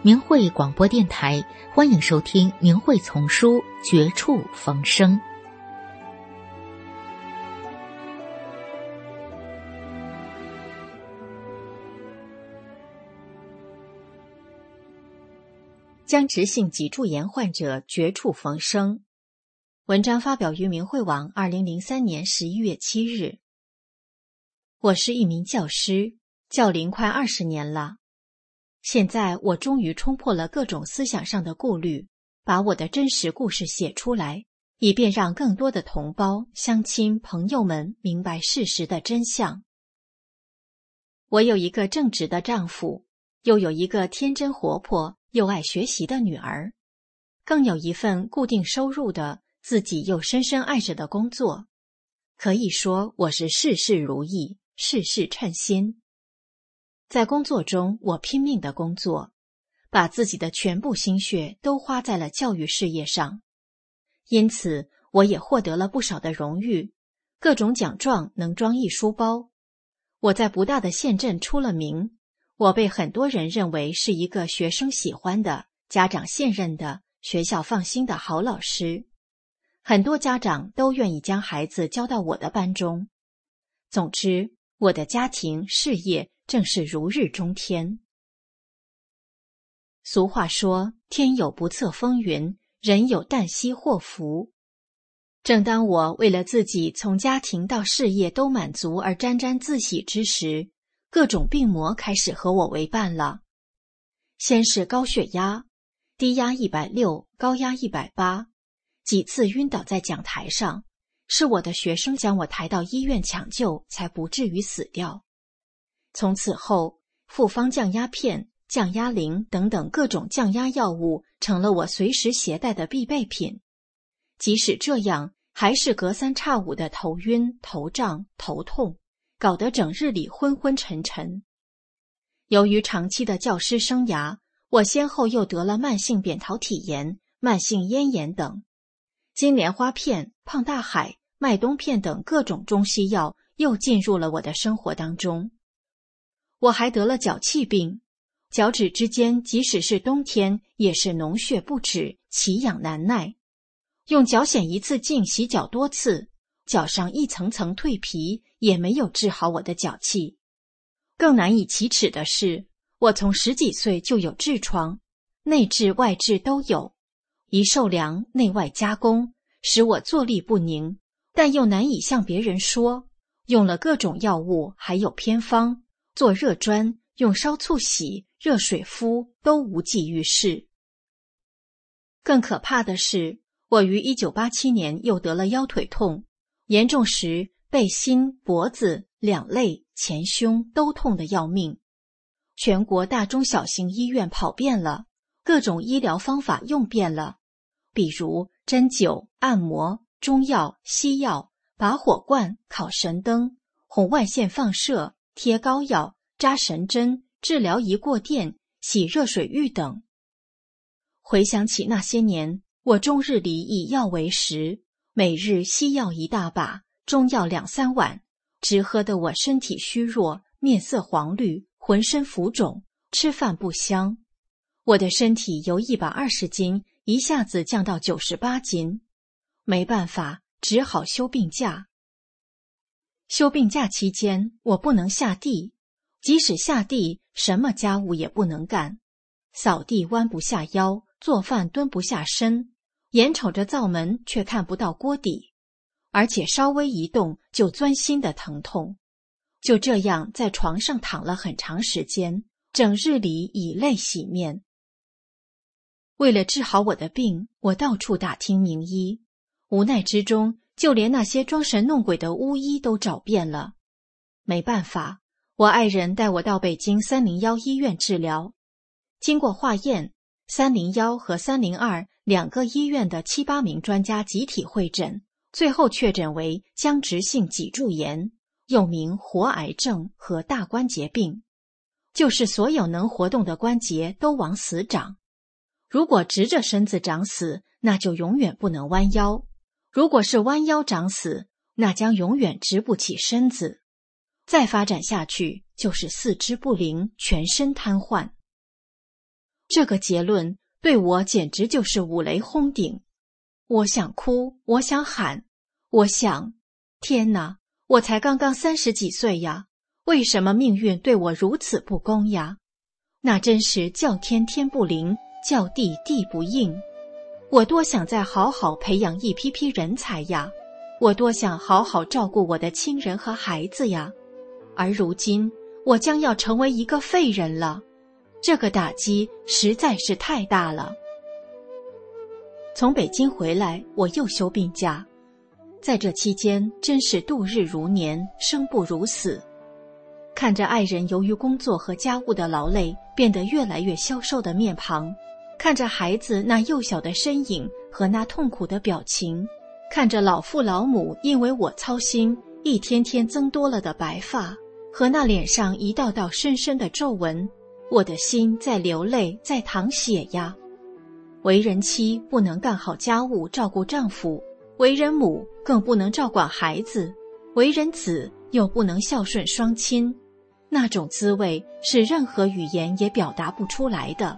明慧广播电台，欢迎收听《明慧丛书·绝处逢生》。僵直性脊柱炎患者绝处逢生。文章发表于明慧网，二零零三年十一月七日。我是一名教师，教龄快二十年了。现在我终于冲破了各种思想上的顾虑，把我的真实故事写出来，以便让更多的同胞、乡亲、朋友们明白事实的真相。我有一个正直的丈夫，又有一个天真活泼又爱学习的女儿，更有一份固定收入的、自己又深深爱着的工作。可以说，我是事事如意，事事称心。在工作中，我拼命的工作，把自己的全部心血都花在了教育事业上，因此我也获得了不少的荣誉，各种奖状能装一书包。我在不大的县镇出了名，我被很多人认为是一个学生喜欢的、家长信任的、学校放心的好老师，很多家长都愿意将孩子交到我的班中。总之，我的家庭事业。正是如日中天。俗话说：“天有不测风云，人有旦夕祸福。”正当我为了自己从家庭到事业都满足而沾沾自喜之时，各种病魔开始和我为伴了。先是高血压，低压一百六，高压一百八，几次晕倒在讲台上，是我的学生将我抬到医院抢救，才不至于死掉。从此后，复方降压片、降压灵等等各种降压药物成了我随时携带的必备品。即使这样，还是隔三差五的头晕、头胀、头痛，搞得整日里昏昏沉沉。由于长期的教师生涯，我先后又得了慢性扁桃体炎、慢性咽炎等，金莲花片、胖大海、麦冬片等各种中西药又进入了我的生活当中。我还得了脚气病，脚趾之间即使是冬天也是脓血不止，奇痒难耐。用脚癣一次净洗脚多次，脚上一层层蜕皮，也没有治好我的脚气。更难以启齿的是，我从十几岁就有痔疮，内痔外痔都有，一受凉内外夹攻，使我坐立不宁，但又难以向别人说。用了各种药物，还有偏方。做热砖，用烧醋洗，热水敷，都无济于事。更可怕的是，我于一九八七年又得了腰腿痛，严重时背心、脖子、两肋、前胸都痛得要命。全国大中小型医院跑遍了，各种医疗方法用遍了，比如针灸、按摩、中药、西药、拔火罐、烤神灯、红外线放射。贴膏药、扎神针、治疗仪过电、洗热水浴等。回想起那些年，我终日里以药为食，每日西药一大把，中药两三碗，直喝得我身体虚弱，面色黄绿，浑身浮肿，吃饭不香。我的身体由一百二十斤一下子降到九十八斤，没办法，只好休病假。休病假期间，我不能下地，即使下地，什么家务也不能干，扫地弯不下腰，做饭蹲不下身，眼瞅着灶门却看不到锅底，而且稍微一动就钻心的疼痛，就这样在床上躺了很长时间，整日里以泪洗面。为了治好我的病，我到处打听名医，无奈之中。就连那些装神弄鬼的巫医都找遍了。没办法，我爱人带我到北京三零幺医院治疗。经过化验，三零幺和三零二两个医院的七八名专家集体会诊，最后确诊为僵直性脊柱炎，又名活癌症和大关节病，就是所有能活动的关节都往死长。如果直着身子长死，那就永远不能弯腰；如果是弯腰长死，那将永远直不起身子。再发展下去，就是四肢不灵，全身瘫痪。这个结论对我简直就是五雷轰顶。我想哭，我想喊，我想：天哪！我才刚刚三十几岁呀，为什么命运对我如此不公呀？那真是叫天天不灵，叫地地不应。我多想再好好培养一批批人才呀！我多想好好照顾我的亲人和孩子呀！而如今，我将要成为一个废人了，这个打击实在是太大了。从北京回来，我又休病假，在这期间真是度日如年，生不如死。看着爱人由于工作和家务的劳累变得越来越消瘦的面庞，看着孩子那幼小的身影和那痛苦的表情，看着老父老母因为我操心一天天增多了的白发。和那脸上一道道深深的皱纹，我的心在流泪，在淌血呀。为人妻不能干好家务照顾丈夫，为人母更不能照管孩子，为人子又不能孝顺双亲，那种滋味是任何语言也表达不出来的。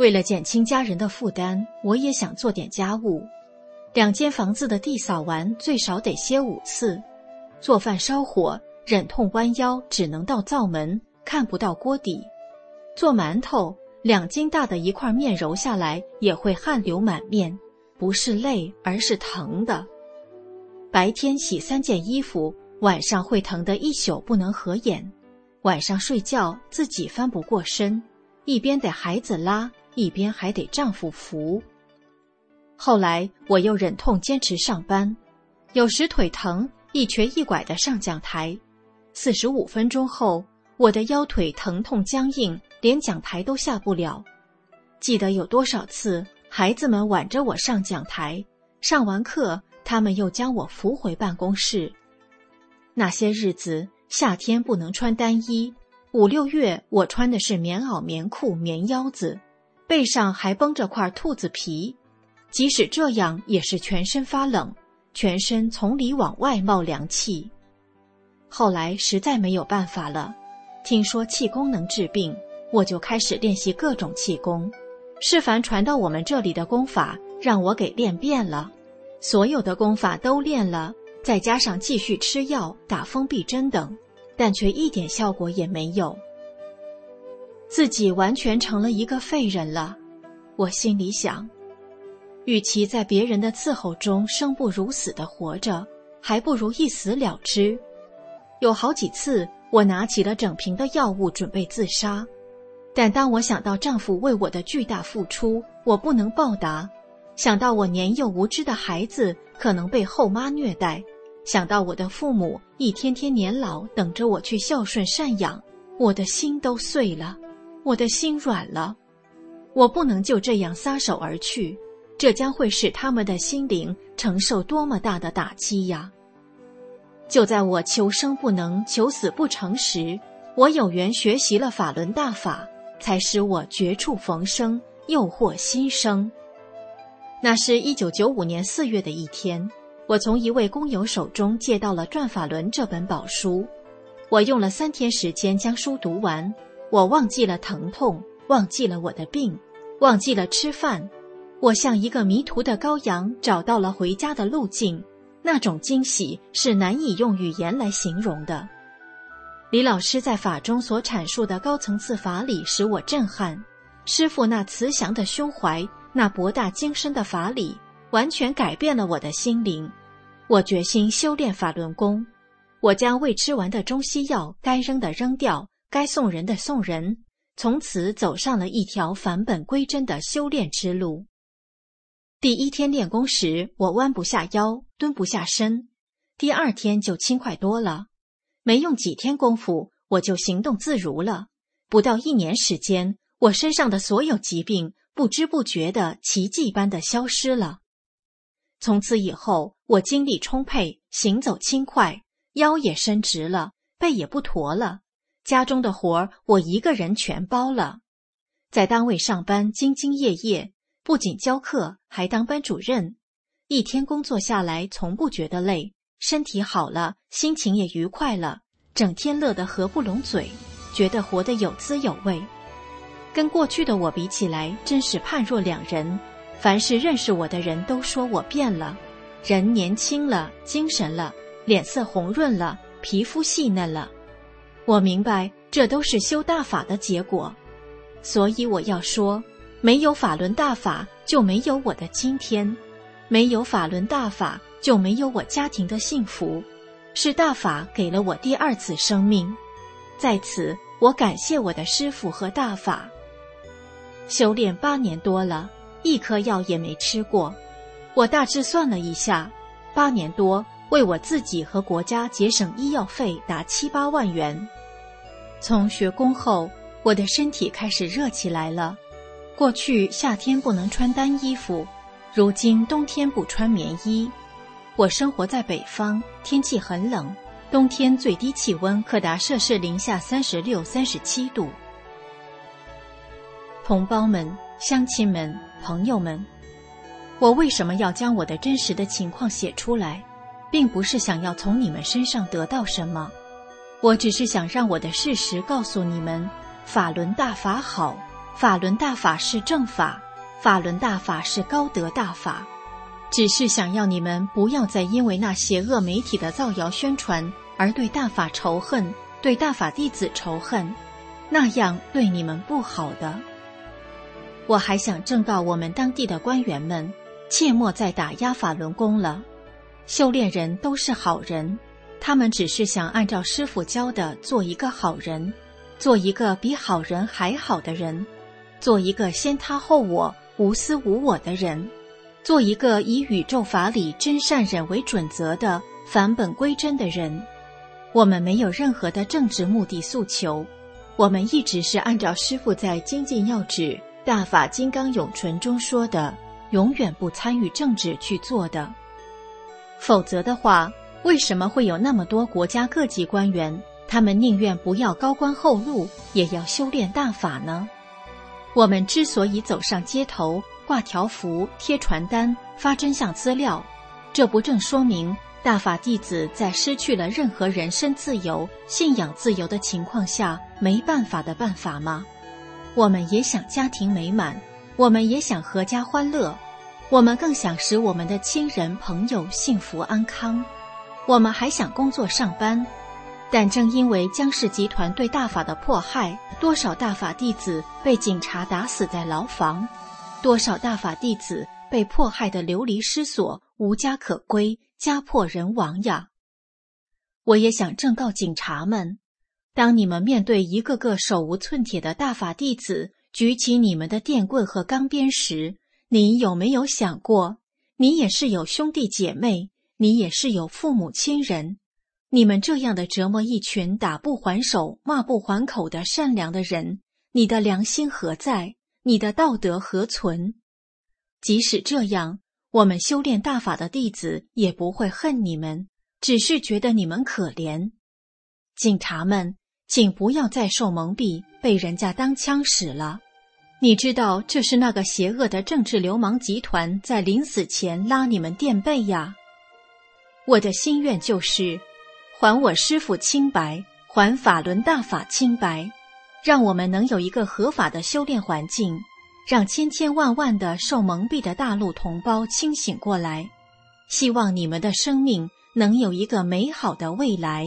为了减轻家人的负担，我也想做点家务。两间房子的地扫完最少得歇五次，做饭烧火。忍痛弯腰，只能到灶门，看不到锅底。做馒头，两斤大的一块面揉下来也会汗流满面，不是累，而是疼的。白天洗三件衣服，晚上会疼得一宿不能合眼。晚上睡觉自己翻不过身，一边得孩子拉，一边还得丈夫扶。后来我又忍痛坚持上班，有时腿疼，一瘸一拐的上讲台。四十五分钟后，我的腰腿疼痛僵硬，连讲台都下不了。记得有多少次，孩子们挽着我上讲台，上完课，他们又将我扶回办公室。那些日子，夏天不能穿单衣，五六月我穿的是棉袄、棉裤、棉腰子，背上还绷着块兔子皮。即使这样，也是全身发冷，全身从里往外冒凉气。后来实在没有办法了，听说气功能治病，我就开始练习各种气功。是凡传到我们这里的功法，让我给练遍了，所有的功法都练了，再加上继续吃药、打封闭针等，但却一点效果也没有。自己完全成了一个废人了，我心里想，与其在别人的伺候中生不如死的活着，还不如一死了之。有好几次，我拿起了整瓶的药物准备自杀，但当我想到丈夫为我的巨大付出，我不能报答；想到我年幼无知的孩子可能被后妈虐待；想到我的父母一天天年老，等着我去孝顺赡养，我的心都碎了，我的心软了。我不能就这样撒手而去，这将会使他们的心灵承受多么大的打击呀！就在我求生不能、求死不成时，我有缘学习了法轮大法，才使我绝处逢生，又获新生。那是一九九五年四月的一天，我从一位工友手中借到了《转法轮》这本宝书，我用了三天时间将书读完，我忘记了疼痛，忘记了我的病，忘记了吃饭，我像一个迷途的羔羊，找到了回家的路径。那种惊喜是难以用语言来形容的。李老师在法中所阐述的高层次法理使我震撼，师傅那慈祥的胸怀，那博大精深的法理，完全改变了我的心灵。我决心修炼法轮功，我将未吃完的中西药该扔的扔掉，该送人的送人，从此走上了一条返本归真的修炼之路。第一天练功时，我弯不下腰，蹲不下身；第二天就轻快多了。没用几天功夫，我就行动自如了。不到一年时间，我身上的所有疾病不知不觉的奇迹般的消失了。从此以后，我精力充沛，行走轻快，腰也伸直了，背也不驼了。家中的活儿我一个人全包了，在单位上班兢兢业业，不仅教课，还当班主任。一天工作下来，从不觉得累，身体好了，心情也愉快了，整天乐得合不拢嘴，觉得活得有滋有味。跟过去的我比起来，真是判若两人。凡是认识我的人都说我变了，人年轻了，精神了，脸色红润了，皮肤细嫩了。我明白，这都是修大法的结果。所以我要说，没有法轮大法，就没有我的今天；没有法轮大法，就没有我家庭的幸福。是大法给了我第二次生命，在此我感谢我的师父和大法。修炼八年多了。一颗药也没吃过，我大致算了一下，八年多为我自己和国家节省医药费达七八万元。从学功后，我的身体开始热起来了。过去夏天不能穿单衣服，如今冬天不穿棉衣。我生活在北方，天气很冷，冬天最低气温可达摄氏零下三十六、三十七度。同胞们。乡亲们、朋友们，我为什么要将我的真实的情况写出来，并不是想要从你们身上得到什么，我只是想让我的事实告诉你们：法轮大法好，法轮大法是正法，法轮大法是高德大法。只是想要你们不要再因为那邪恶媒体的造谣宣传而对大法仇恨，对大法弟子仇恨，那样对你们不好的。我还想正告我们当地的官员们，切莫再打压法轮功了。修炼人都是好人，他们只是想按照师傅教的做一个好人，做一个比好人还好的人，做一个先他后我、无私无我的人，做一个以宇宙法理真善忍为准则的返本归真的人。我们没有任何的政治目的诉求，我们一直是按照师傅在精进要旨。大法金刚永存中说的，永远不参与政治去做的，否则的话，为什么会有那么多国家各级官员，他们宁愿不要高官厚禄，也要修炼大法呢？我们之所以走上街头，挂条幅、贴传单、发真相资料，这不正说明大法弟子在失去了任何人身自由、信仰自由的情况下，没办法的办法吗？我们也想家庭美满，我们也想阖家欢乐，我们更想使我们的亲人朋友幸福安康，我们还想工作上班。但正因为江氏集团对大法的迫害，多少大法弟子被警察打死在牢房，多少大法弟子被迫害的流离失所、无家可归、家破人亡呀！我也想正告警察们。当你们面对一个个手无寸铁的大法弟子举起你们的电棍和钢鞭时，你有没有想过，你也是有兄弟姐妹，你也是有父母亲人？你们这样的折磨一群打不还手、骂不还口的善良的人，你的良心何在？你的道德何存？即使这样，我们修炼大法的弟子也不会恨你们，只是觉得你们可怜。警察们。请不要再受蒙蔽，被人家当枪使了。你知道这是那个邪恶的政治流氓集团在临死前拉你们垫背呀。我的心愿就是，还我师父清白，还法轮大法清白，让我们能有一个合法的修炼环境，让千千万万的受蒙蔽的大陆同胞清醒过来。希望你们的生命能有一个美好的未来。